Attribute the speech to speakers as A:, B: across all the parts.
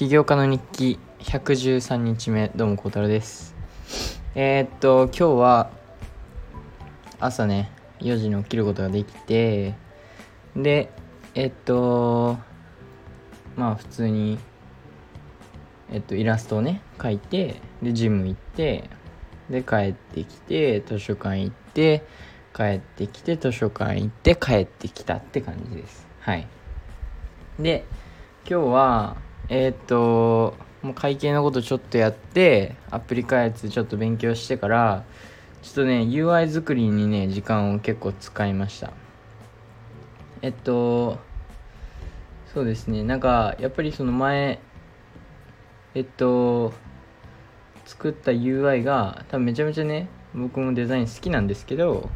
A: 起業家の日記113日目どうも孝太郎です。えー、っと今日は朝ね4時に起きることができてでえっとまあ普通にえっとイラストをね描いてでジム行ってで帰ってきて図書館行って帰ってきて図書館行って帰ってきたって感じです。はい。で今日はえー、っともう会計のことちょっとやってアプリ開発ちょっと勉強してからちょっとね UI 作りにね時間を結構使いました。えっとそうですね。なんかやっぱりその前えっと作った UI が多分めちゃめちゃね僕もデザイン好きなんですけど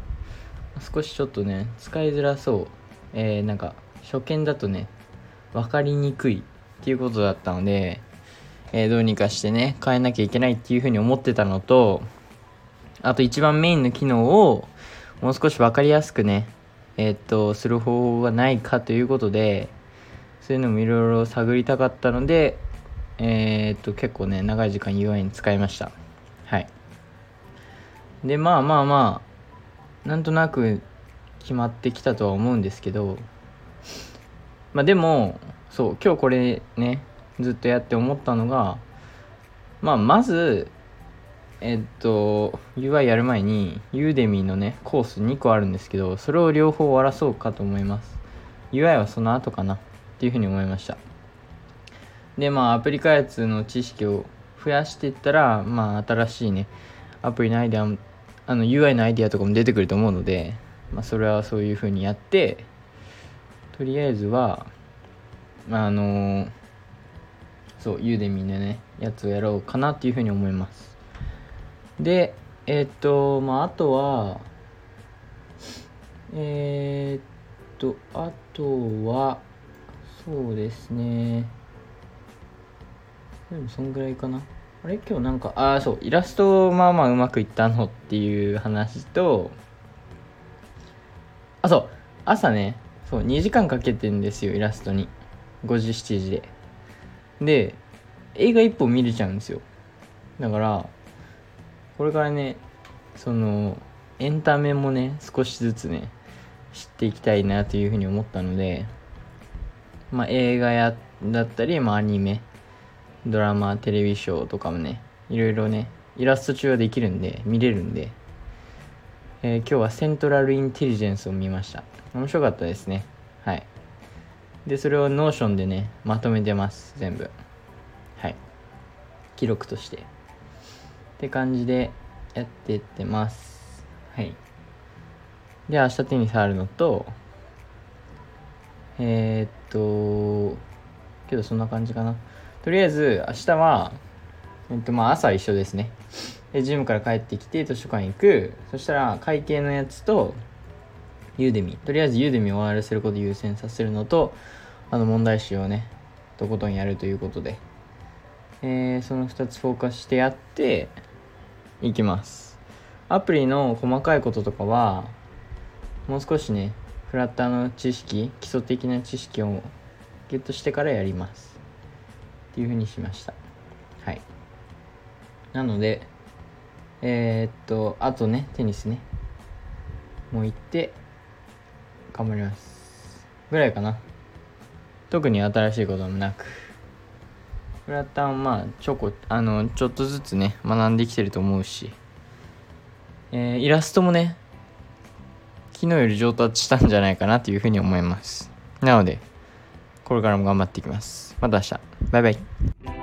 A: 少しちょっとね使いづらそう。えー、なんか初見だとね分かりにくい。っていうことだったので、えー、どうにかしてね変えなきゃいけないっていうふうに思ってたのとあと一番メインの機能をもう少し分かりやすくねえー、っとする方法がないかということでそういうのもいろいろ探りたかったのでえー、っと結構ね長い時間 UI に使いました。はい。でまあまあまあなんとなく決まってきたとは思うんですけどまあでもそう今日これねずっとやって思ったのがまあまずえっと UI やる前にユーデミーのねコース2個あるんですけどそれを両方終わらそうかと思います。UI はその後かなっていうふうに思いました。でまあアプリ開発の知識を増やしていったらまあ新しいねアプリのアイデアあの UI のアイデアとかも出てくると思うので、まあ、それはそういうふうにやってとりあえずはあの、そうユーデミーのねやつをやろうかなっていうふうに思います。でえー、っとまああとはえー、っとあとはそうですね。でもそんぐらいかな。あれ？今日なんかああそうイラストまあまあうまくいったのっていう話とあそう朝ねそう2時間かけてんですよイラストに。5時7時でで映画1本見れちゃうんですよ。だからこれからねそのエンタメもね少しずつね知っていきたいなというふうに思ったのでまあ映画やだったり、まあ、アニメドラマテレビショーとかもねいろいろねイラスト中はできるんで見れるんで、えー、今日はセントラルインテリジェンスを見ました。面白かったですね。でそれをノーションでねまとめてます全部。はい。記録として。って感じでやってってます。はい。で明日手に触るのとえー、っとけどそんな感じかな。とりあえず明日はえっとまあ朝一緒ですね。でジムから帰ってきて図書館行く。そしたら会計のやつとユーデミとりあえずユーデミを終わらせることを優先させるのとあの問題集をねとことんやるということで、えー、その2つフォーカスしてやっていきます。アプリの細かいこととかはもう少しねフラッターの知識基礎的な知識をゲットしてからやります。っていうふうにしました。はい。なのでえー、っとあとねテニスね。もう行って頑張りますぐらいかな。特に新しいこともなく。フラッターもまあちょこあのちょっとずつね学んできてると思うし、えー、イラストもね昨日より上達したんじゃないかなというふうに思います。なのでこれからも頑張っていきます。また明日。バイバイ。